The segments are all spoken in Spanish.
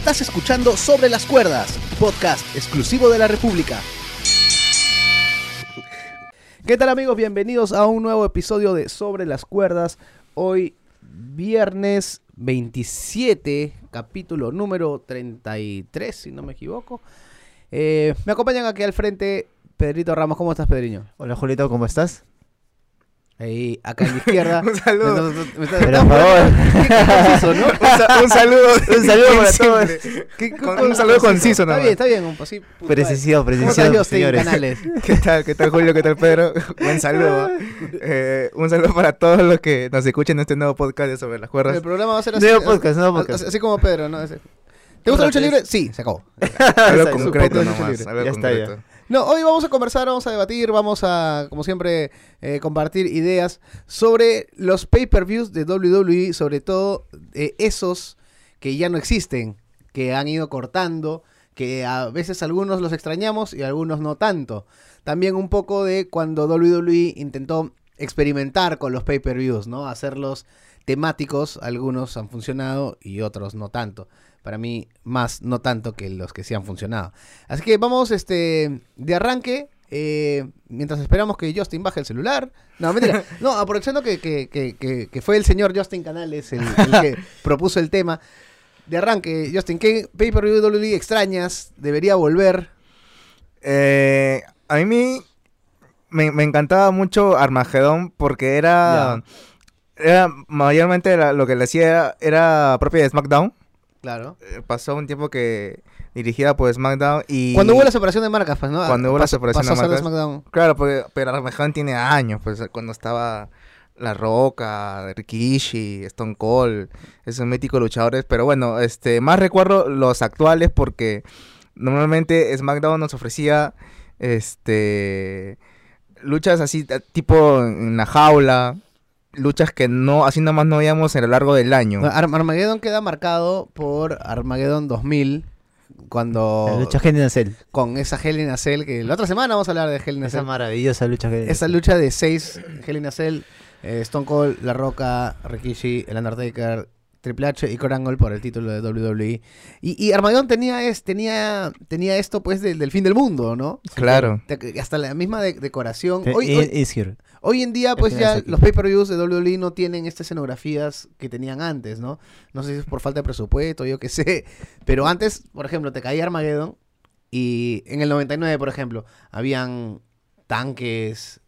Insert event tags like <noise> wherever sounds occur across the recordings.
Estás escuchando Sobre las Cuerdas, podcast exclusivo de la República. ¿Qué tal amigos? Bienvenidos a un nuevo episodio de Sobre las Cuerdas. Hoy viernes 27, capítulo número 33, si no me equivoco. Eh, me acompañan aquí al frente Pedrito Ramos. ¿Cómo estás, Pedriño? Hola Julito, ¿cómo estás? Ahí, acá en la izquierda. <laughs> Un saludo. Me- Pero está- por favor. <laughs> Qué conciso, ¿no? <laughs> Un, sa- un saludo. Un saludo para todos. Qué- Con- un saludo conciso Está nomás. bien, está bien. Un así. Precisión, ¿Cómo estás, precisión, señores. Canales? ¿Qué tal? ¿Qué tal Julio? ¿Qué tal Pedro? Buen saludo. Eh, un saludo para todos los que nos escuchen en este nuevo podcast de Sobre las El Cuerdas. programa va a ser así. Nuevo podcast, nuevo así- podcast. Así como Pedro, ¿no? ¿Te gusta la lucha libre? Sí, se acabó. Algo concreto nomás. Algo Ya está, ya. concreto. No, hoy vamos a conversar, vamos a debatir, vamos a, como siempre, eh, compartir ideas sobre los pay-per-views de WWE, sobre todo eh, esos que ya no existen, que han ido cortando, que a veces algunos los extrañamos y algunos no tanto. También un poco de cuando WWE intentó experimentar con los pay-per-views, ¿no? Hacerlos temáticos, algunos han funcionado y otros no tanto. Para mí, más no tanto que los que sí han funcionado. Así que vamos este de arranque. eh, mientras esperamos que Justin baje el celular. No, mentira. <laughs> No, aprovechando que, que- que- que- que fue el señor Justin Canales el, el que <laughs> propuso el tema. De arranque, Justin, ¿qué pay-per-view WWE extrañas? ¿Debería volver? Eh, a mí me, me encantaba mucho Armagedón porque era, era mayormente lo que le hacía era, era propia de SmackDown. Claro. Eh, Pasó un tiempo que dirigida por SmackDown y... Cuando hubo la separación de marcas, pues, ¿no? Cuando hubo la separación pasó de a marcas. SmackDown. Claro, porque, pero Armagedón tiene años, pues cuando estaba La Roca, Rikishi, Stone Cold, esos míticos luchadores. Pero bueno, este más recuerdo los actuales porque normalmente SmackDown nos ofrecía este luchas así t- tipo en la jaula, luchas que no así nomás no veíamos a lo largo del año. Ar- Armageddon queda marcado por Armageddon 2000. Cuando. La lucha Hell in a Cell. con esa Hell in a Cell. Que la otra semana vamos a hablar de Hell in a Esa maravillosa lucha Hell in a Esa lucha de seis Hell in a Cell, eh, Stone Cold, La Roca, Rikishi, El Undertaker, Triple H y Kurt Angle por el título de WWE. Y, y Armageddon tenía, es, tenía, tenía esto pues del, del fin del mundo, ¿no? Claro. Hasta la misma de- decoración. Hoy, en día, pues ya los pay-per-views de WWE no tienen estas escenografías que tenían antes, ¿no? No sé si es por falta de presupuesto, yo qué sé. Pero antes, por ejemplo, te caía Armageddon y en el 99, por ejemplo, habían tanques.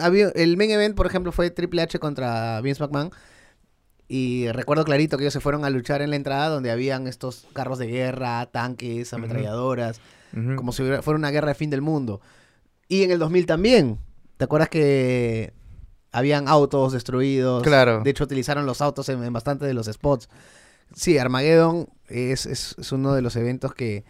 Había, el main event, por ejemplo, fue Triple H contra Vince McMahon. Y recuerdo clarito que ellos se fueron a luchar en la entrada donde habían estos carros de guerra, tanques, ametralladoras como si fuera una guerra de fin del mundo. Y en el 2000 también. ¿Te acuerdas que habían autos destruidos? Claro. De hecho, utilizaron los autos en, en bastante de los spots. Sí, Armageddon es, es- es uno de los eventos que,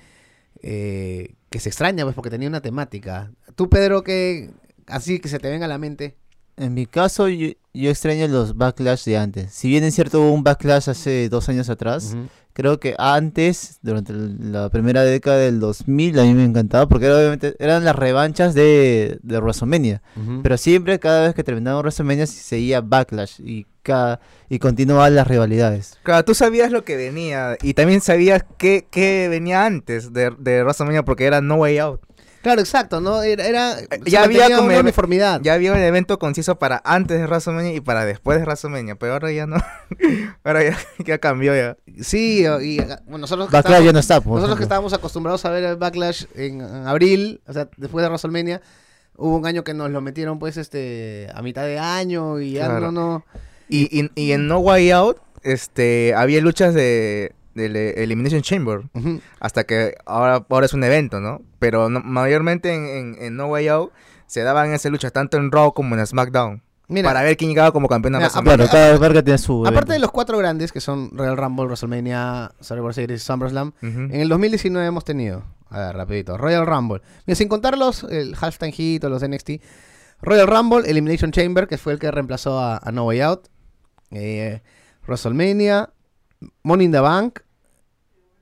eh, que se extraña, pues, porque tenía una temática. Tú, Pedro, que así que se te venga a la mente. En mi caso, yo, yo extraño los backlash de antes. Si bien es cierto hubo un backlash hace dos años atrás, creo que antes, durante la primera década del 2000, a mí me encantaba porque era, obviamente eran las revanchas de, de WrestleMania. Ujú. Pero siempre, cada vez que terminaba WrestleMania, seguía Backlash y, cada, y continuaban las rivalidades. Claro, tú sabías lo que venía y también sabías qué, qué venía antes de, de WrestleMania porque era No Way Out. Claro, exacto, ¿no? Era, era se ya había como una uniformidad. Ya había un evento conciso para antes de WrestleMania y para después de WrestleMania, pero ahora ya no. <laughs> ahora ya, <laughs> ya cambió ya. Sí, y bueno, nosotros que Backlash estábamos- ya no está. por Nosotros que estábamos acostumbrados a ver el Backlash en, en abril, o sea, después de WrestleMania, hubo un año que nos lo metieron pues este a mitad de año y ya Claro. no, no. Y, y, y en No Way Out, este, había luchas de del eh, Elimination Chamber. Hasta que ahora, ahora es un evento, ¿no? Pero no- mayormente en, en, en No Way Out se daban esas luchas tanto en Raw como en SmackDown. Mira, para ver quién llegaba como campeón a Mira, WrestleMania. Claro, cada tiene su. aparte evento. de los cuatro grandes que son Royal Rumble, WrestleMania, Survivor Series y SummerSlam, en el 2019 hemos tenido, a ver, rapidito, Royal Rumble. Mira, sin contar los, el Halftime Heat o los NXT, Royal Rumble, Elimination Chamber, que fue el que reemplazó a, a No Way Out, eh, WrestleMania, Money in the Bank,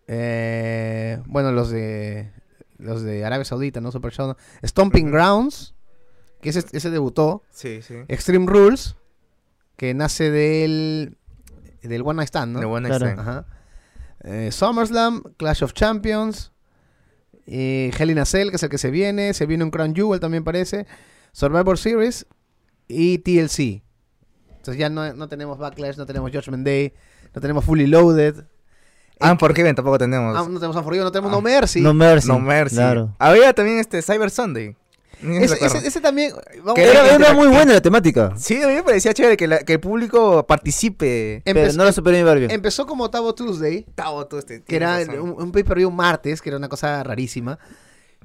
eh, bueno, los de los de Arabia Saudita, ¿no? Super Show, ¿no? Stomping. Grounds, que ese, ese debutó, Sí, sí. Extreme Rules, que nace del del One Night Stand, ¿no? De Claro. escena. Ajá. eh, SummerSlam, Clash of Champions, eh, Hell in a Cell, que es el que se viene, se viene un Crown Jewel también parece, Survivor Series y TLC. Entonces ya no, no tenemos Backlash, no tenemos Judgment Day, no tenemos Fully Loaded, Ah, ¿por qué tampoco tenemos? ah, no tenemos Unforgiven, no tenemos Ah, No Mercy. No Mercy. No Mercy. Claro. Había también este Cyber Sunday. Ese, ese- ese también... vamos- Que Era, era muy buena la temática. Sí, a mí me parecía chévere que, la- que el público participe. Pero empezó, no lo supieron llevar bien. empezó como Tabo Tuesday, Tavo, este, que era razón. un, un pay-per-view martes, que era una cosa rarísima.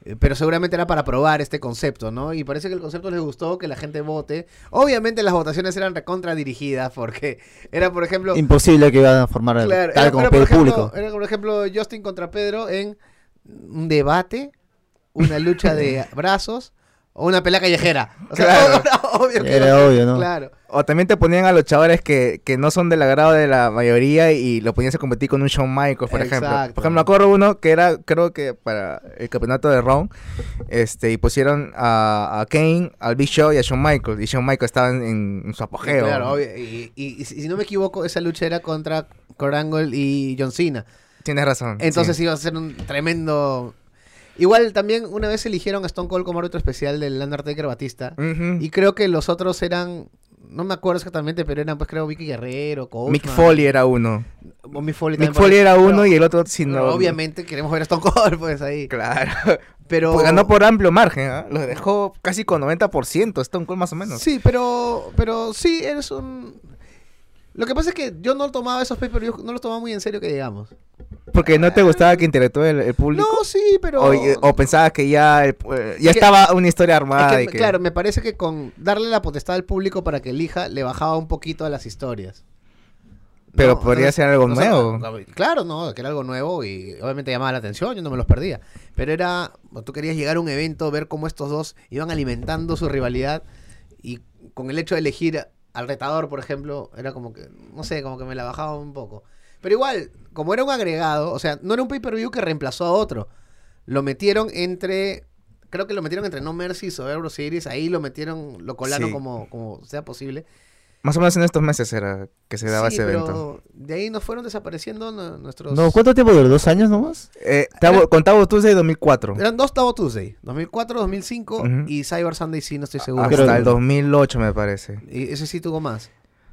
Eh, Pero seguramente era para probar este concepto, ¿no? Y parece que el concepto les gustó, que la gente vote. Obviamente las votaciones eran recontra dirigidas, porque <laughs> era, por ejemplo... Imposible que iban a formar claro, tal era- como era, el ejemplo, público. era, por ejemplo, Justin contra Pedro en un debate, una lucha de <laughs> brazos o una pelea callejera. O sea, Claro. <laughs> era obvio que Era obvio, ¿no? Claro. O también te ponían a luchadores que, que no son del agrado de la mayoría y lo ponías a competir con un Shawn Michaels, por ejemplo. Exacto. Por ejemplo, me acuerdo uno que era, creo que para el campeonato de Raw, este, y pusieron a, a Kane, al Big Show y a Shawn Michaels. Y Shawn Michaels estaba en, en su apogeo. Claro, obvio. Y, y- y si no me equivoco, esa lucha era contra Kurt Angle y John Cena. Tienes razón. Entonces sí. iba a ser un tremendo... Igual también una vez eligieron a Stone Cold como árbitro especial del Undertaker Batista. Ujú. Y creo que los otros eran... No me acuerdo exactamente, pero eran pues creo Vicky Guerrero, Coachman. Mick Foley era uno. o Mick Foley, Mick Foley era uno Pero- y el otro si pero no. Obviamente queremos ver a Stone Cold pues ahí. Claro. <laughs> Pero... Pues ganó por amplio margen, ¿ah? Lo dejó casi con 90%, Stone Cold más o menos. Sí, pero, pero sí, eres un... Lo que pasa es que yo no tomaba esos pay-per-views, no los tomaba muy en serio que digamos. Porque no te gustaba que interactúe el, el público. No, sí, pero... O, o pensabas que ya, el- eh, ya estaba una historia Es armada. que, y que- Claro, me parece que con darle la potestad al público para que elija, le bajaba un poquito a las historias. Pero No, podría no, ser algo no, nuevo. claro, no, que era algo nuevo y obviamente llamaba la atención, yo no me los perdía. Pero era, tú querías llegar a un evento, ver cómo estos dos iban alimentando su rivalidad y con el hecho de elegir al retador, por ejemplo, era como que, no sé, como que me la bajaba un poco. Pero igual, como era un agregado, o sea, no era un pay-per-view que reemplazó a otro. Lo metieron entre, creo que lo metieron entre No Mercy o Euro Series, ahí lo metieron, lo colaron Sí. como, como sea posible. Más o menos en estos meses era que se daba Sí, ese pero evento. de ahí nos fueron desapareciendo nu- nuestros... No, ¿Cuánto tiempo duró? ¿Dos años nomás? Eh, Tabo- con Tabo Tuesday 2004. Eran dos Tabo Tuesday, 2004, 2005 Ujú. y Cyber Sunday sí, no estoy seguro. Hasta creo que- el 2008 me parece. Y ese sí tuvo más.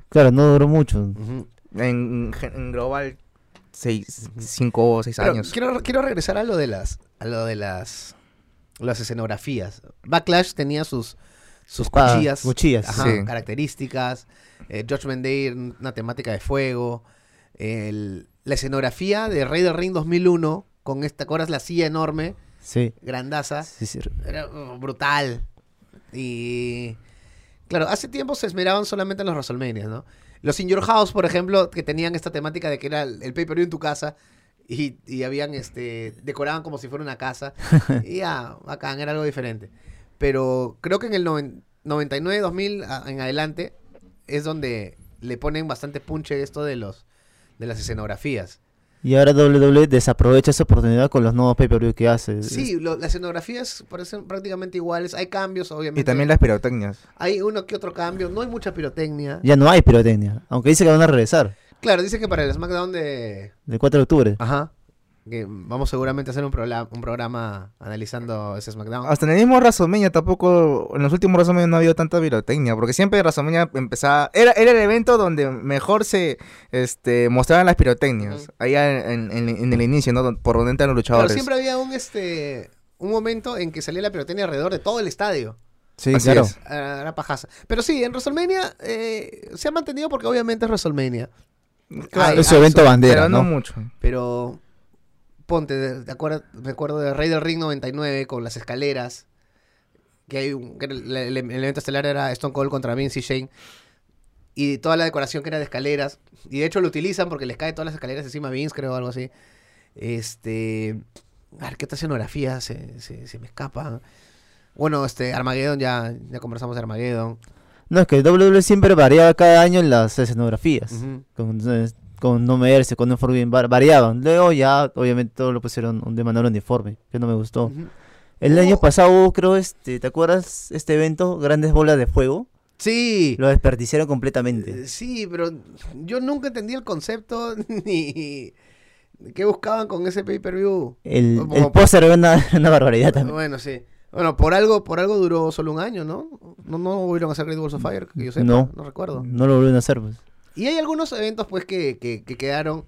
Claro, no duró mucho. Ujú. En, en global, 5 o 6 Pero años. quiero, quiero regresar a lo de las a lo de las las escenografías. Backlash tenía sus sus cuchillas, cuchillas, ajá, sí. características. Eh, Judgment Day, una temática de fuego. El- la escenografía de Rey del Ring 2001 con esta, ¿te acuerdas? La silla enorme, Sí. grandaza. sí, sí. Era uh, brutal. Y. Claro, hace tiempo se esmeraban solamente en los WrestleMania, ¿no? Los In Your House, por ejemplo, que tenían esta temática de que era el, el pay-per-view en tu casa y, y habían, este, decoraban como si fuera una casa. <laughs> y ya, bacán, era algo diferente. Pero creo que en el noven- 99, 2000 a- en adelante es donde le ponen bastante punche esto de los de las escenografías. Y ahora WWE desaprovecha esa oportunidad con los nuevos pay-per-view que hace. Sí, lo- las escenografías parecen prácticamente iguales. Hay cambios, obviamente. Y también las pirotecnias. Hay uno que otro cambio, no hay mucha pirotecnia. Ya no hay pirotecnia. Aunque dice que van a regresar. Claro, dice que para el SmackDown de... Del 4 de octubre. Ajá. Que vamos seguramente a hacer un, programa un programa analizando ese SmackDown. Hasta en el mismo WrestleMania tampoco, en los últimos WrestleMania no había tanta pirotecnia, porque siempre WrestleMania empezaba, era, era el evento donde mejor se este, mostraban las pirotecnias, Ujú. allá en, en- en el inicio, ¿no? Por donde entran los luchadores. siempre había un este un momento en que salía la pirotecnia alrededor de todo el estadio. Sí, Así claro. es. Ah, Era pajaza. Pero sí, en WrestleMania eh, se ha mantenido porque obviamente es WrestleMania. Claro, es su evento bandera, pero no, ¿no? mucho. Pero ponte, de- de acuerdo, me acuerdo de Rey del Ring 99 con las escaleras. Que hay un, que era el, el- el evento estelar era Stone Cold contra Vince y Shane. Y toda la decoración que era de escaleras. Y de hecho lo utilizan porque les cae todas las escaleras encima a Vince, creo, o algo así. Este. A ver, ¿qué otra escenografía se, se, se me escapa? Bueno, este, Armageddon, ya, ya conversamos de Armageddon. No, es que WWE siempre variaba cada año las escenografías. Con, eh, con No Mercy, con Forbidden, var- variaban. Luego ya, obviamente, todo lo pusieron de manera uniforme, que no me gustó. El año pasado hubo, creo, este, ¿te acuerdas este evento? Grandes bolas de fuego. Sí. Lo desperdiciaron completamente. Eh, Sí, pero yo nunca entendí el concepto <laughs> ni, ¿Qué buscaban con ese pay-per-view? El, Como- el póster era una, <laughs> una barbaridad también. Bueno, sí. Bueno, por algo, por algo duró solo un año, ¿no? No, no volvieron a hacer Great Balls of Fire, que yo sepa, no, No. recuerdo. No lo volvieron a hacer, pues. Y hay algunos eventos, pues, que, que, que quedaron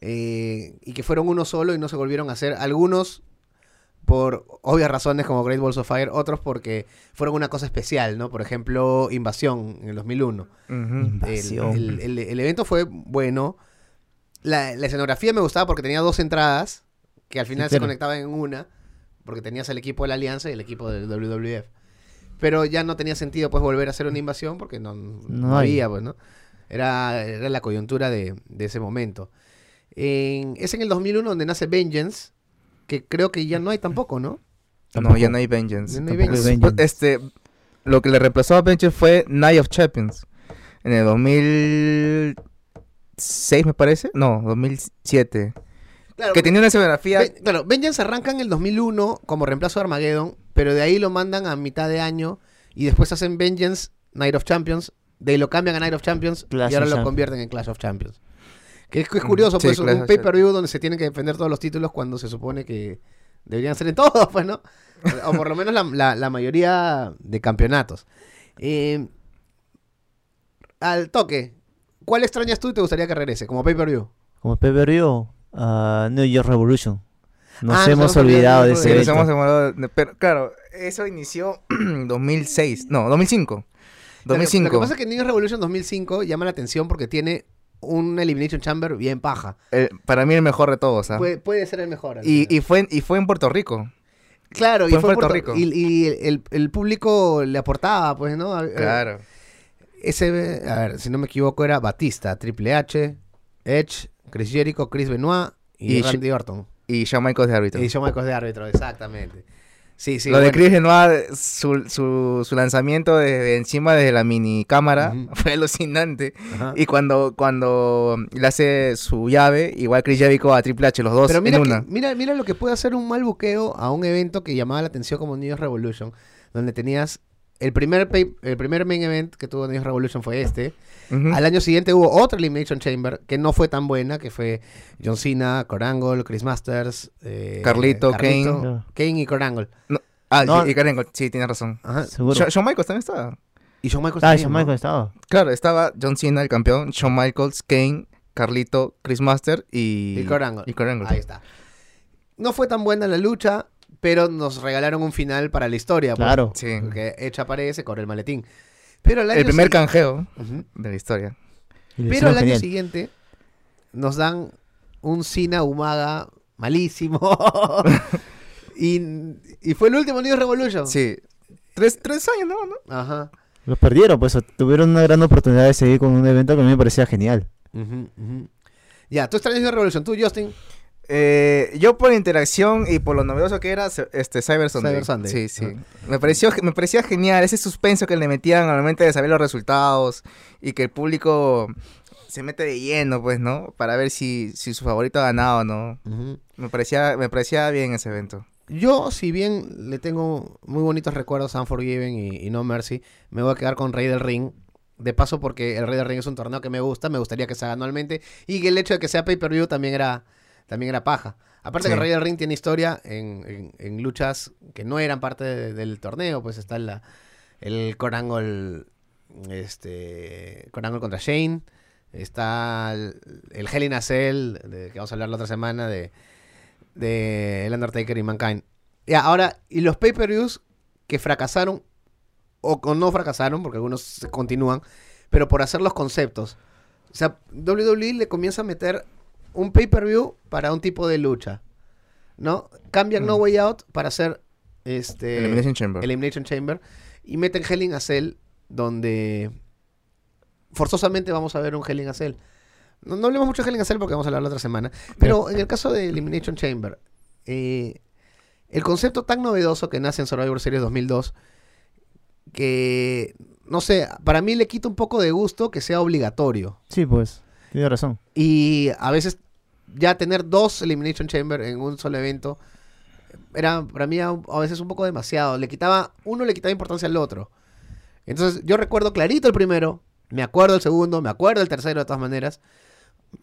eh, y que fueron uno solo y no se volvieron a hacer. Algunos por obvias razones como Great Balls of Fire, otros porque fueron una cosa especial, ¿no? Por ejemplo, Invasión en el 2001. Ujú. El, Invasión. el- el- el evento fue bueno. La, la escenografía me gustaba porque tenía dos entradas que al final se conectaban en una, porque tenías el equipo de la Alianza y el equipo del WWF. Pero ya no tenía sentido pues volver a hacer una invasión porque no, no No había, pues, ¿no? Era, era la coyuntura de, de ese momento. En- es en el 2001 donde nace Vengeance, que creo que ya no hay tampoco, ¿no? No, ya no hay Vengeance. No hay Tampoco Vengeance. es- pues, Este, lo que le reemplazó a Vengeance fue Night of Champions. En el 2006, me parece. No, 2007. Claro, Que tenía una escenografía. Ven- claro, Vengeance arranca en el 2001 como reemplazo de Armageddon, pero de ahí lo mandan a mitad de año y después hacen Vengeance, Night of Champions, de ahí lo cambian a Night of Champions Clash y ahora lo convierten en Clash of Champions. Que es, que es curioso, Mm, sí, pues, Clash un pay-per-view donde se tienen que defender todos los títulos cuando se supone que deberían ser en todos, pues, ¿no? <laughs> O por lo menos la, la- la mayoría de campeonatos. Eh, al toque, ¿cuál extrañas tú y te gustaría que regrese como pay-per-view? Como pay-per-view, a New York Revolution. Nos Ah, nos hemos olvidado de ese nos hemos demorado Pero claro, eso inició <clears throat> en 2006. No, 2005. Lo que- 2005. Lo que pasa es que New Revolution 2005 llama la atención porque tiene un Elimination Chamber bien paja. Eh, para mí el mejor de todos. ¿ah? Puede, puede ser el mejor. Y, y, fue, y fue en Puerto Rico. claro, y fue en fue Puerto Puerto- Rico. Y, y el, el público le aportaba, pues, ¿no? A- Claro. Ese, a ver, si no me equivoco, era Batista, Triple H, Edge, Chris Jericho, Chris Benoit y, Y Randy Orton. Y Shawn Michaels de árbitro. Y Shawn Michaels de árbitro, exactamente. Sí, sí. Lo de. Chris Benoit, su, su, su lanzamiento de encima de la mini cámara <laughs> fue alucinante. Ajá. Y cuando, cuando le hace su llave, igual Chris Jericho a Triple H, los dos Pero mira, en que- una. mira, mira lo que puede hacer un mal buqueo a un evento que llamaba la atención como New York Revolution, donde tenías el primer pay- el primer main event que tuvo New York Revolution fue este. Al año siguiente hubo otra Elimination Chamber que no fue tan buena, que fue John Cena, Corangle, Chris Masters, eh, Carlito, Kane. Kane y Corangle. Ah, No. sí, y Karen, sí, tienes razón. Ajá. Seguro. Shawn Michaels también estaba. Y Shawn Michaels Ah, también, Shawn ¿no? Michaels estaba. Claro, estaba John Cena, el campeón, Shawn Michaels, Kane, Carlito, Chris Master y... Y Kurt Angle. Y Kurt Angle. Ahí está. No fue tan buena la lucha, pero nos regalaron un final para la historia. pues, Claro. Sí. Porque Edge aparece, corre el maletín. Pero El año primer si- canjeo de la historia. Pero al año genial. siguiente nos dan un Cena Umaga malísimo. <laughs> y, y fue el último New York Revolution. Sí. Tres, tres años, ¿no? ¿no? Ajá. Los perdieron, pues tuvieron una gran oportunidad de seguir con un evento que a mí me parecía genial. Ujú, ujú. Ya, tú extrañas New York Revolution. Tú, Justin. Eh, yo por interacción y por lo novedoso que era este Cyber Sunday. Cyber Sunday. Sí, sí. Me pareció me parecía genial ese suspenso que le metían al momento de saber los resultados y que el público se mete de lleno, pues, ¿no? Para ver si, si su favorito ha ganado o no. Me parecía me parecía bien ese evento. Yo, si bien le tengo muy bonitos recuerdos a Unforgiven y, y No Mercy, me voy a quedar con Rey del Ring. De paso, porque el Rey del Ring es un torneo que me gusta, me gustaría que se haga anualmente. Y que el hecho de que sea pay-per-view también era, también era paja. Aparte Sí. que Rey del Ring tiene historia en, en- en luchas que no eran parte de- del torneo. Pues está la, el Corangle, este, Corangle contra Shane. Está el, el Hell in a Cell, de, que vamos a hablar la otra semana, de, de El Undertaker y Mankind. Ya, ahora, y los pay-per-views que fracasaron, o, o no fracasaron, porque algunos continúan, pero por hacer los conceptos. O sea, WWE le comienza a meter un pay-per-view para un tipo de lucha. ¿No? Cambian No Mm. Way Out para hacer este Elimination Chamber. Elimination Chamber y meten Hell in a Cell donde forzosamente vamos a ver un Hell in a Cell. No, no hablemos mucho de Hell in a Cell porque vamos a hablar la otra semana. Pero en el caso de Elimination Chamber, eh, el concepto tan novedoso que nace en Survivor Series 2002, que, no sé, para mí le quita un poco de gusto que sea obligatorio. Sí, pues, tiene razón. Y a veces ya tener dos Elimination Chamber en un solo evento era para mí a, a veces un poco demasiado. Le quitaba, uno le quitaba importancia al otro. Entonces yo recuerdo clarito el primero, me acuerdo el segundo, me acuerdo el tercero de todas maneras,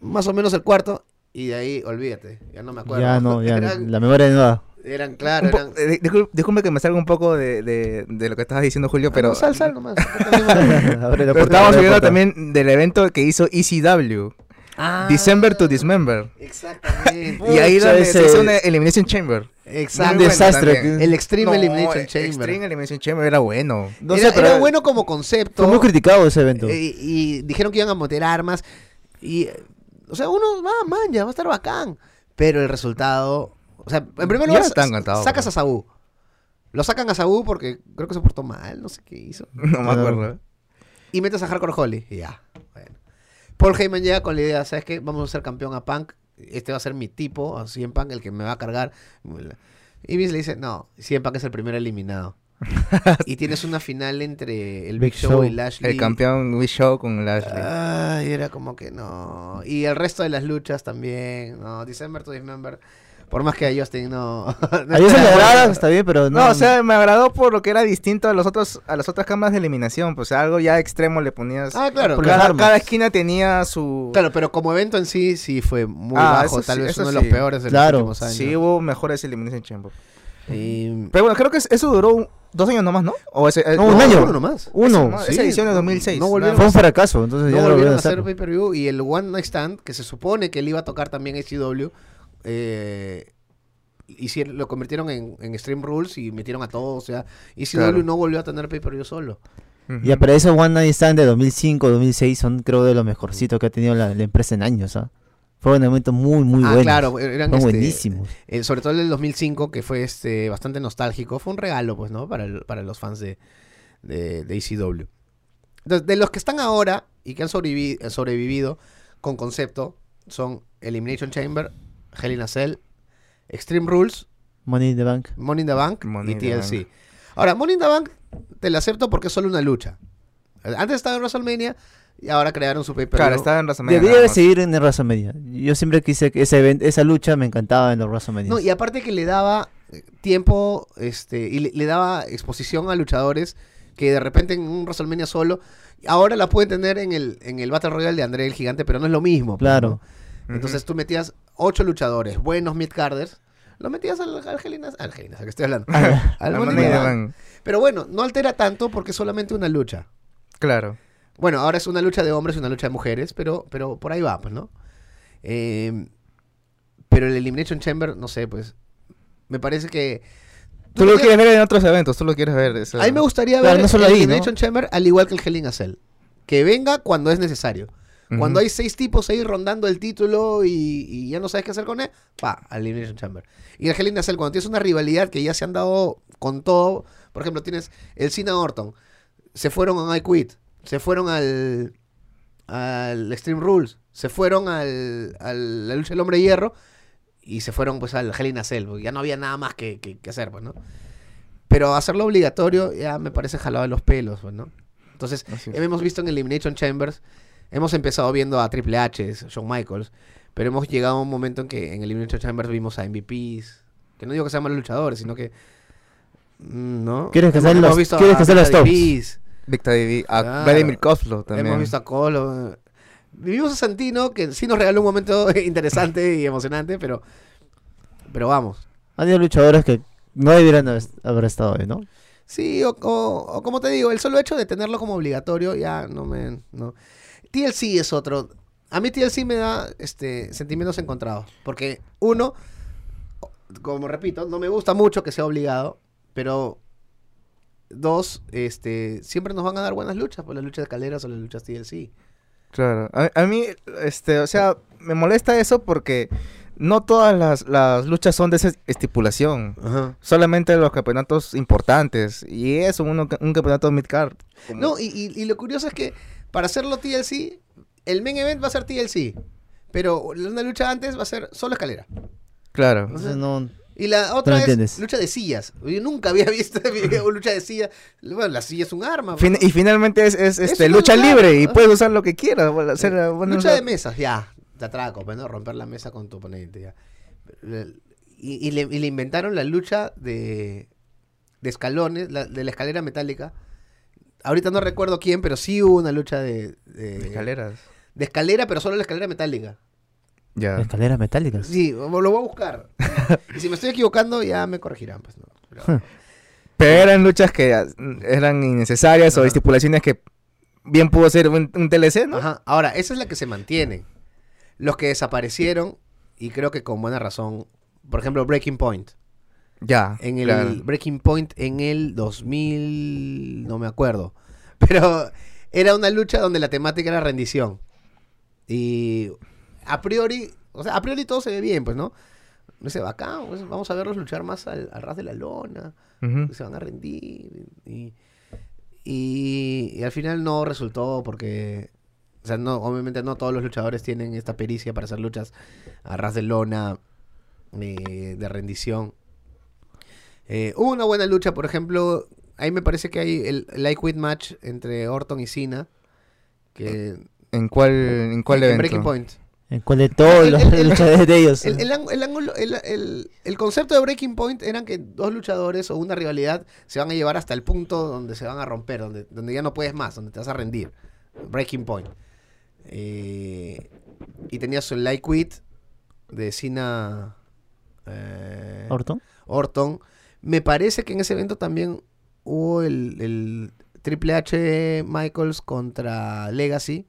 más o menos el cuarto, Y de ahí, olvídate, ya no me acuerdo. Ya no, ya <laughs> eran, la memoria de nueva. Eran, claro, eran... eh, discul- disculpe que me salga un poco de, de- de lo que estabas diciendo, Julio, pero, No, sal, sal nomás. <laughs> Abre la <laughs> pero puerta, estábamos puerta. también del evento que hizo ECW, Ah, December to Dismember. Exactamente. Y ahí donde ese- se hizo una Elimination Chamber. Exacto. Un bueno desastre. El Extreme No, Elimination eh, Chamber. Extreme Elimination Chamber era bueno. No era, sé, pero era bueno como concepto. Fue muy criticado ese evento. eh, y dijeron que iban a meter armas. Y, o sea, uno va, man, ya va a estar bacán. Pero el resultado. O sea, en primer lugar, sacas pero- a Sabu. Lo sacan a Sabu porque creo que se portó mal, no sé qué hizo. <laughs> No me acuerdo. Y metes a Hardcore Holly. Y ya. Bueno. Paul Heyman llega con la idea, ¿sabes qué? Vamos a ser campeón a Punk. Este va a ser mi tipo, así en Punk, el que me va a cargar. Y Vince le dice, no, CM Punk es el primer eliminado. <laughs> y tienes una final entre el Big, Big Show, Show. y Lashley. El campeón Wii Show con Lashley. Ay, era como que no. Y el resto de las luchas también, no. December to Dismember. Por más que a Justin no. <laughs> no a ellos se está le de agrada, está bien, pero no. No, o sea, me agradó por lo que era distinto a los otros, a las otras cámaras de eliminación. Pues algo ya extremo le ponías. Ah, claro. Cada, cada esquina tenía su. Claro, pero como evento en sí, sí fue muy Ah, bajo. Tal sí, vez uno de los peores de Claro. los últimos años. Sí, hubo mejores Elimination Chamber. Y- Pero bueno, creo que eso duró un- dos años nomás, ¿no? O ese, No, un no, año. Uno nomás. Uno. no, sí. esa edición de 2006. No volvieron Fue un fracaso, entonces No ya volvieron a volvieron a hacer pay-per-view y el One Night Stand, que se supone que él iba a tocar también HCW, eh, hicieron, lo convirtieron en, en Extreme Rules y metieron a todos. O sea, ECW Claro. no volvió a tener pay-per-view solo. Ujú. Ya, pero esos One Night Stand de 2005, 2006 son creo de los mejorcitos que ha tenido la, la empresa en años, ¿ah? Fueron momentos muy, muy ah, buenos. claro, eran este, buenísimos. eh, sobre todo el del 2005, que fue este bastante nostálgico. Fue un regalo, pues, ¿no? Para, el- para los fans de, de, de ECW. Entonces, de los que están ahora y que han sobrevivi- eh, sobrevivido con concepto, son Elimination Chamber, Hell in a Cell, Extreme Rules, Money in the Bank. Money in the Bank Money y TLC. Bank. Ahora, Money in the Bank te la acepto porque es solo una lucha. Antes estaba en WrestleMania y ahora crearon su pay Claro, estaba en WrestleMania. Debía nada de seguir en el WrestleMania. Yo siempre quise que ese event- esa lucha me encantaba en los WrestleMania. No, y aparte que le daba eh, tiempo este y le, le daba exposición a luchadores que de repente en un WrestleMania solo, ahora la pueden tener en el, en el Battle Royale de André el Gigante, pero no es lo mismo. pues, Claro. ¿no? Entonces tú metías ocho luchadores, buenos mid-carders, lo metías al, al Hell in a- al Hell in a- que estoy hablando. <laughs> al La. Pero bueno, no altera tanto porque es solamente una lucha. Claro. Bueno, ahora es una lucha de hombres y una lucha de mujeres, pero, pero por ahí va, pues, ¿no? Eh, pero el Elimination Chamber, no sé, pues, me parece que... Tú lo quieres ver en otros eventos, tú lo quieres ver. eso. A mí me gustaría Claro, ver no solo el ahí, ¿no? Elimination Chamber al igual que el Hell in a Cell. Que venga cuando es necesario. Cuando hay seis tipos ahí rondando el título y, y ya no sabes qué hacer con él, pa, al Elimination Chamber. Y el Hell in a Cell, cuando tienes una rivalidad que ya se han dado con todo, por ejemplo, tienes el Cena Orton, se fueron a I Quit, se fueron al, al Extreme Rules, se fueron al, al la lucha del hombre hierro y se fueron pues al Hell in a Cell, porque ya no había nada más que, que- que hacer, pues, ¿no? Pero hacerlo obligatorio ya me parece jalado de los pelos, pues, ¿no? Entonces, hemos visto en Elimination Chambers, hemos empezado viendo a Triple H, Shawn Michaels, pero hemos llegado a un momento en que en Elimination Chambers vimos a MVPs, que no digo que sean malos luchadores, sino que... mm, ¿No? ¿Quieres que sean los- quieres que sean los tops? Victor David, a Claro. Vladimir Kozlov también. Hemos visto a Colo. Vivimos a Santino, que sí nos regaló un momento <laughs> interesante y emocionante, pero... Pero vamos. Han habido luchadores que no debieran haber- haber estado ahí, ¿no? Sí, o, o- o como te digo, el solo hecho de tenerlo como obligatorio ya no me... No. TLC es otro... A mí TLC me da este, sentimientos encontrados. Porque uno, como repito, no me gusta mucho que sea obligado, pero dos, este, siempre nos van a dar buenas luchas, por las luchas de escaleras o las luchas TLC. Claro. A, a mí, este, o sea, me molesta eso porque no todas las, las luchas son de esa estipulación. Ajá. Solamente los campeonatos importantes. Y eso, uno, un campeonato mid-card. No, y, y- y lo curioso es que para hacerlo TLC, el main event va a ser TLC. Pero una lucha antes va a ser solo escalera. Claro. Entonces no... Y la otra es entiendes. lucha de sillas. Yo nunca había <laughs> visto video <laughs> lucha de sillas. Bueno, la silla es un arma. Fin- y finalmente es, es, este, lucha libre y puedes usar lo que quieras. lucha de mesas, ya. Te atraco, pues, ¿no? Romper la mesa con tu oponente, ya. Y, y le, y le inventaron la lucha de, de escalones, la- de la escalera metálica. Ahorita no recuerdo quién, pero sí hubo una lucha de, de, Escaleras. de escalera, pero solo la escalera metálica. Ya. Escaleras metálicas. Sí, lo voy a buscar. <laughs> y si me estoy equivocando, ya me corregirán. Pues, no. Pero- Pero eran luchas que ah, eran innecesarias o estipulaciones que bien pudo ser un, un TLC, ¿no? Ajá. Ahora, esa es la que se mantiene. Los que desaparecieron, y creo que con buena razón, por ejemplo, Breaking Point. Ya. En el claro. Breaking Point en el 2000, no me acuerdo. <laughs> Pero era una lucha donde la temática era rendición. Y a priori, o sea, a priori todo se ve bien, pues, ¿no? No sé, bacán, pues, vamos a verlos luchar más al, al ras de la lona, se van a rendir. Y, y, y al final no resultó porque, o sea, no, obviamente no todos los luchadores tienen esta pericia para hacer luchas a ras de lona, eh, de rendición. Eh, hubo una buena lucha, por ejemplo, ahí me parece que hay el, Quit match entre Orton y Cena, que ¿En cuál, en cuál en evento? Breaking Point. ¿En cuál de todos El- los el- el- luchadores de ellos? El, el el ángulo- el- el- el concepto de Breaking Point eran que dos luchadores o una rivalidad se van a llevar hasta el punto donde se van a romper, donde, donde ya no puedes más, donde te vas a rendir. Breaking Point. Eh, y tenías el Light Quit de Cena eh, ¿Orton? Orton. Me parece que en ese evento también hubo el, Triple H Michaels contra Legacy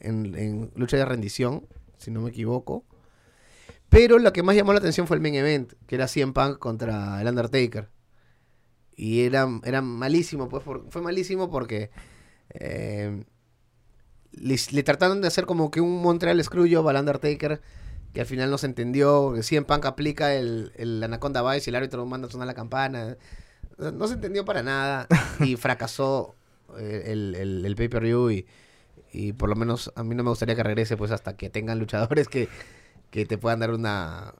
en, lucha de rendición, si no me equivoco. Pero lo que más llamó la atención fue el main event, que era CM Punk contra el Undertaker. Y era, era malísimo, pues fue malísimo porque eh, le, le trataron de hacer como que un Montreal Screwjob al Undertaker que al final no se entendió, que CM Punk aplica el, el Anaconda Vice y el árbitro manda a sonar la campana. No se entendió para nada <laughs> y fracasó eh, el, el- el pay-per-view y, y por lo menos a mí no me gustaría que regrese pues hasta que tengan luchadores que, que te puedan dar una,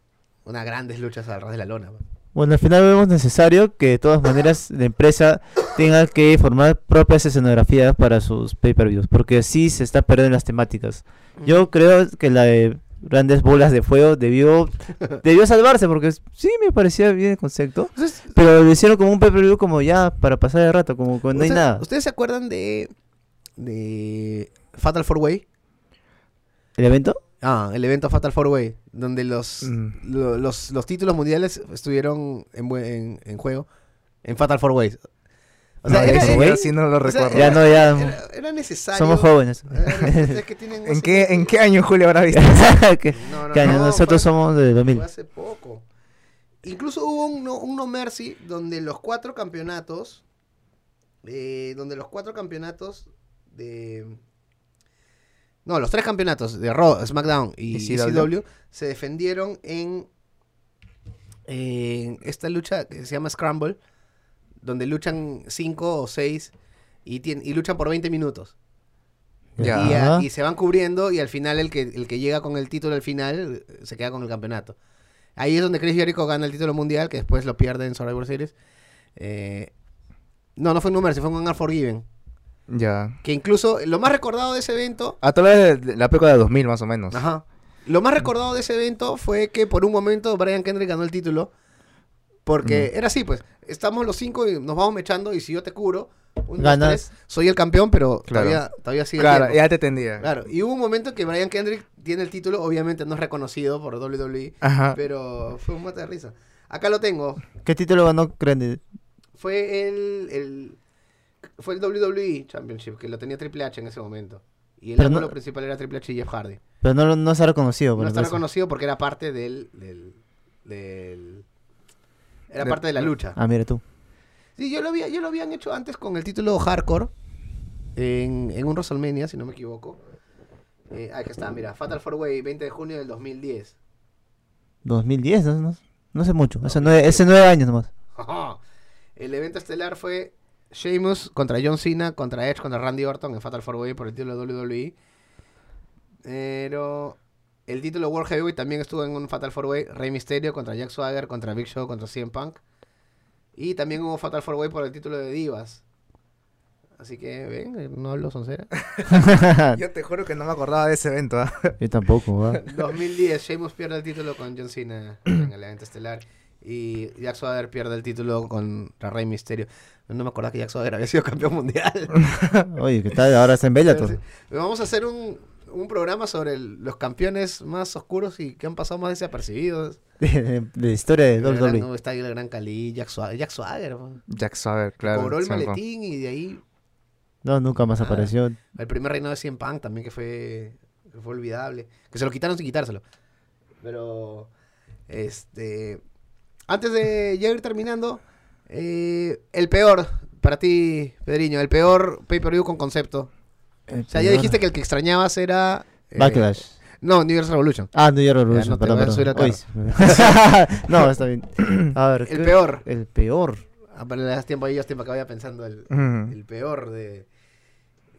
unas grandes luchas al ras de la lona. pues. Bueno, al final vemos necesario que de todas maneras la empresa tenga que formar propias escenografías para sus pay-per-views, porque así se está perdiendo las temáticas. Yo creo que la de grandes bolas de fuego debió <laughs> debió salvarse, porque sí me parecía bien el concepto, Entonces, pero lo hicieron como un pay-per-view como ya para pasar el rato, como que no hay ¿ustedes- nada. ¿Ustedes se acuerdan de, de Fatal Four Way? ¿El evento? Ah, el evento Fatal Four Way, donde los, Mm. lo- los, los títulos mundiales estuvieron en, en juego en Fatal Four Ways. O sea, No, era, era- sí no lo o sea, recuerdo. Ya no, ya era- era necesario. somos jóvenes. Es que tienen <laughs> ¿En qué, ¿En qué año Julio habrá visto? <laughs> ¿Qué, No, no, qué año? no, Nosotros fue- somos de 2000. Fue hace poco. Incluso hubo un no, un No Mercy donde los cuatro campeonatos, eh, donde los cuatro campeonatos de... No, los tres campeonatos de Raw, SmackDown y CW. se defendieron en, en esta lucha que se llama Scramble, donde luchan cinco o seis y, tien- y luchan por 20 minutos. Ya. Y, a- Ajá. y se van cubriendo y al final el que, el que llega con el título al final eh, se queda con el campeonato. Ahí es donde Chris Jericho gana el título mundial, que después lo pierde en Survivor Series. Eh, no, no fue en Number, fue en Unforgiven. Ya. Que incluso lo más recordado de ese evento... A toda la, de la época de 2000 más o menos. Ajá. Lo más recordado de ese evento fue que por un momento Brian Kendrick ganó el título. Porque era así, pues. Estamos los cinco y nos vamos mechando y si yo te cubro, un, dos, Ganas. tres, soy el campeón, pero Claro. todavía, todavía sigue Claro, ya te entendía. Claro, y hubo un momento que Brian Kendrick tiene el título, obviamente no es reconocido por WWE, Ajá. pero fue un mate de risa. Acá lo tengo. ¿Qué título ganó Grande? Fue el, el fue el WWE Championship que lo tenía Triple H en ese momento. Y el ángulo no- principal era Triple H y Jeff Hardy. Pero no, no se ha reconocido. por No está entonces. reconocido porque era parte del, del, del- era parte de la lucha. Ah, mira tú. Sí, yo lo había, yo lo habían hecho antes con el título Hardcore en, en un WrestleMania, si no me equivoco. Eh, aquí está, mira, Fatal Four Way, 20 de junio del 2010. 2010, no, no, no sé mucho. Hace nueve, hace nueve años nomás. Ajá. El evento estelar fue Sheamus contra John Cena, contra Edge, contra Randy Orton en Fatal 4 Way por el título de WWE. Pero el título World Heavyweight también estuvo en un Fatal 4 Way. Rey Mysterio contra Jack Swagger, contra Big Show, contra CM Punk. Y también hubo Fatal 4 Way por el título de Divas. Así que, ven, no hablo soncera. <laughs> Yo te juro que no me acordaba de ese evento. ¿ah? Yo tampoco, <laughs> ¿va? 2010, Sheamus pierde el título con John Cena en el evento estelar. Y Jack Swagger pierde el título contra Rey Mysterio. No me acordaba que Jack Swagger había sido campeón mundial. <laughs> Oye, ¿qué tal? Ahora está en Bellator. Sí. Vamos a hacer un, un programa sobre el- los campeones más oscuros y que han pasado más desapercibidos. <laughs> De, la historia de WWE. no, está ahí el Gran Cali, Jack Swagger. Jack Swagger. Jack Swagger, claro. cobró el maletín y de ahí No, nunca más Ah. apareció. el primer reinado de Cien Punk también que fue, que fue olvidable. Que se lo quitaron sin quitárselo. Pero, este... Antes de ya ir terminando, eh, el peor, para ti, Pedriño, el peor pay-per-view con concepto. El O sea, ya dijiste que el que extrañabas era... eh, Backlash. No, New Year's Revolution. Ah, New Year Revolution, no te perdón, perdón. <laughs> no, está bien. A ver, El ¿qué- peor. El peor. Ah, pero le das tiempo a ellos, tiempo que vaya pensando el, el peor de...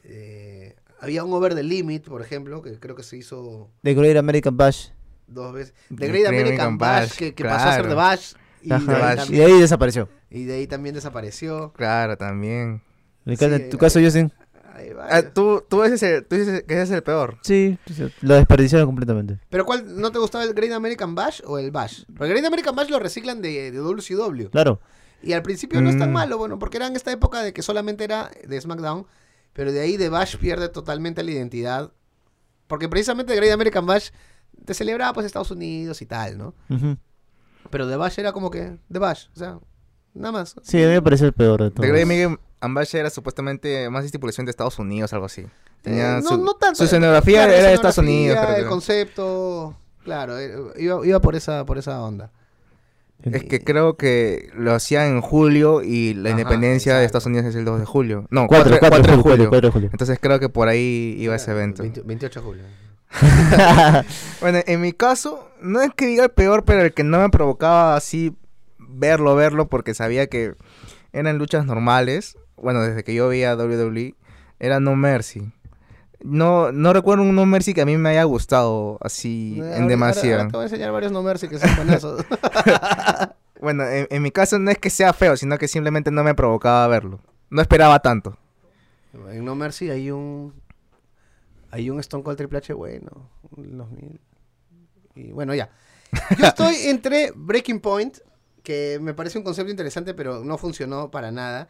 eh, había un over the limit, por ejemplo, que creo que se hizo The Great American Bash. dos veces. The Great American American Bash, Bash, que, que pasó a ser. The Bash. Y, Ajá. de ahí Bash. Y de ahí desapareció. y de ahí también desapareció. Claro, también. Sí, en tu eh, caso, Justin. Hay Ah, tú, tú, dices, el- tú dices que ese es el peor. Sí, sí, lo desperdiciaron completamente. Pero ¿cuál no te gustaba el Great American Bash o el Bash? Porque el Great American Bash lo reciclan de, de WCW. Claro. Y al principio no es tan Mm. malo, bueno, porque era en esta época de que solamente era de SmackDown, pero de ahí de Bash pierde totalmente la identidad. Porque precisamente Great American Bash te celebraba pues Estados Unidos y tal, ¿no? Ujú. Pero de Bash era como que de Bash, o sea, nada más. Sí, a mí me parece el peor de todos. The Great American Bash era supuestamente más estipulación de Estados Unidos, algo así. Tenía Eh, no, su, no tanto. su escenografía Claro, era de Estados Unidos. creo El que. concepto, claro, eh, iba, iba por esa por esa onda. Es que creo que lo hacían en julio y la Ajá, independencia de. Estados Unidos es el 2 de julio. No, 4, 4, 4, de julio. 4 de julio. Entonces creo que por ahí iba ese evento. 20 28 de julio. <laughs> Bueno, en mi caso, no es que diga el peor, pero el que no me provocaba así verlo, verlo, porque sabía que eran luchas normales. Bueno, desde que yo veía WWE, era No Mercy. No, no recuerdo un No Mercy que a mí me haya gustado así Eh, en ahora- demasiado. ahora te voy a enseñar varios no mercy que son buenazos. <laughs> Bueno, en, en mi caso no es que sea feo, sino que simplemente no me provocaba verlo. No esperaba tanto. en No Mercy hay un hay un Stone Cold Triple H bueno, en 2000. Y bueno, ya. Yo <laughs> estoy entre Breaking Point, que me parece un concepto interesante, pero no funcionó para nada.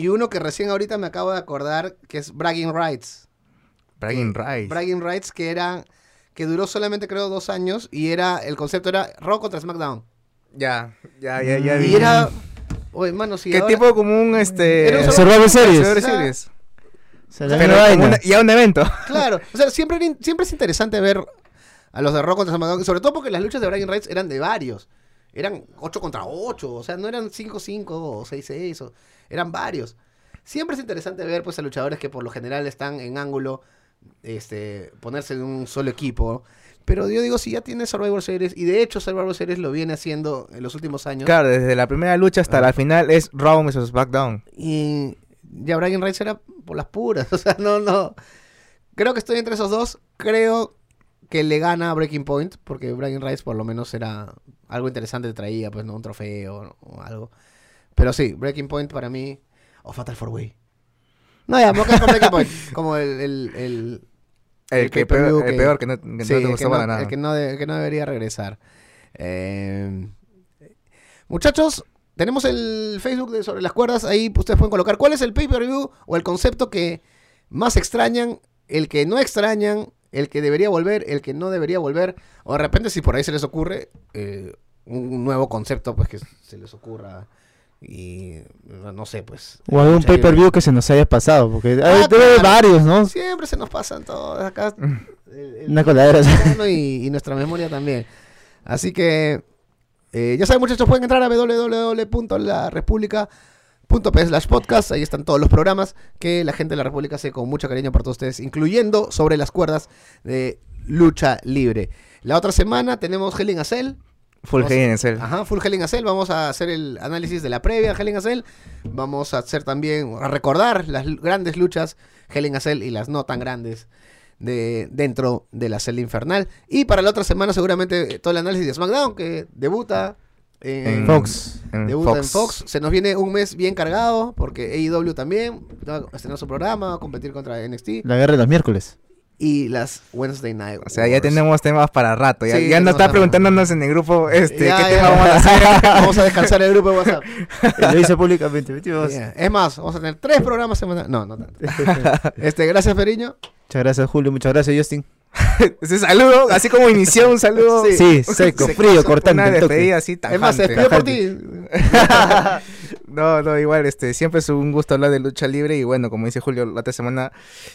Y uno que recién ahorita me acabo de acordar, que es Bragging Rights. Bragging Rights. Bragging Rights, que era que duró solamente creo dos años y era el concepto era Raw contra SmackDown. Ya, ya, ya, ya. Y era, oye, mano, si ¿Qué ahora- tipo como un este Era un Survivor Series. Survivor Series. O sea, la Pero como una- ya un evento. <laughs> Claro, o sea, siempre, siempre es interesante ver a los de Raw contra SmackDown, sobre todo porque las luchas de Bragging Rights eran de varios. Eran 8 contra 8, o sea, no eran 5-5 o 6-6, o- eran varios. Siempre es interesante ver pues a luchadores que por lo general están en ángulo, este, ponerse en un solo equipo. Pero yo digo, si ya tiene Survivor Series, y de hecho Survivor Series lo viene haciendo en los últimos años, Claro, desde la primera lucha hasta Ah. la final es Raw vs SmackDown. y ya Bragging Rights era por las puras, <laughs> o sea, no, no. Creo que estoy entre esos dos. Creo que le gana a Breaking Point, porque Bragging Rights por lo menos era algo interesante, traía, pues, ¿no? Un trofeo o algo. Pero sí, Breaking Point para mí, o Fatal Four Way. No, ya, me con Breaking Point, <laughs> como el... el, el El, El que peor, el que- peor que no, que sí, no el te que gustó no- para nada. el que no, de- que no debería regresar. Eh, muchachos, tenemos el Facebook de Sobre las Cuerdas. Ahí ustedes pueden colocar cuál es el pay-per-view o el concepto que más extrañan, el que no extrañan, el que debería volver, el que no debería volver. O de repente, si por ahí se les ocurre eh, un nuevo concepto, pues que se les ocurra. Y no sé, pues. O algún lucha pay-per-view que se nos haya pasado. Porque Ah, hay- claro. varios, ¿no? Siempre se nos pasan todos acá. <laughs> el- el- Una coladera. y, y nuestra memoria también. Así que, eh, ya saben muchachos, pueden entrar a www.larepublica.p slash podcast. Ahí están todos los programas que la gente de la República hace con mucho cariño por todos ustedes, incluyendo sobre las cuerdas de lucha libre. La otra semana tenemos Hell in a Cell. Full Vamos- Hell in a Cell. Ajá, Full Hell in a Cell. Vamos a hacer el análisis de la previa Hell in a Cell. Vamos a hacer también, a recordar las grandes luchas Hell in a Cell y las no tan grandes de dentro de la celda infernal. Y para la otra semana seguramente todo el análisis de SmackDown que debuta en, En Fox. en Debuta en Fox. Se nos viene un mes bien cargado porque AEW también va a estrenar su programa, va a competir contra NXT La guerra de los miércoles. y las Wednesday Night. O sea, ya tenemos temas para rato. Ya, Sí, ya tenemos no está preguntándonos en el grupo este, Ya, qué ya, tema vamos a hacer. <laughs> Vamos a descansar el grupo de WhatsApp. <laughs> Lo hice públicamente. Yeah. Es más, vamos a tener tres programas semanales. No, no tanto. <laughs> Este, gracias, Periño. Muchas gracias, Julio. Muchas gracias, Justin. <laughs> Ese saludo, así como inició un saludo. Sí, seco, Se- frío, cortante. Una despedida así Es más, se tajante. despidió por ti. <laughs> No, no, igual, este, siempre es un gusto hablar de lucha libre y bueno, como dice Julio, la otra semana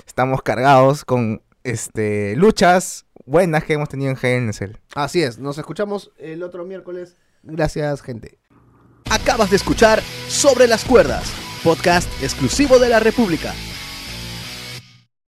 estamos cargados con, este, luchas buenas que hemos tenido en Cell. Así es, nos escuchamos el otro miércoles. Gracias, gente. Acabas de escuchar Sobre las Cuerdas, podcast exclusivo de la República.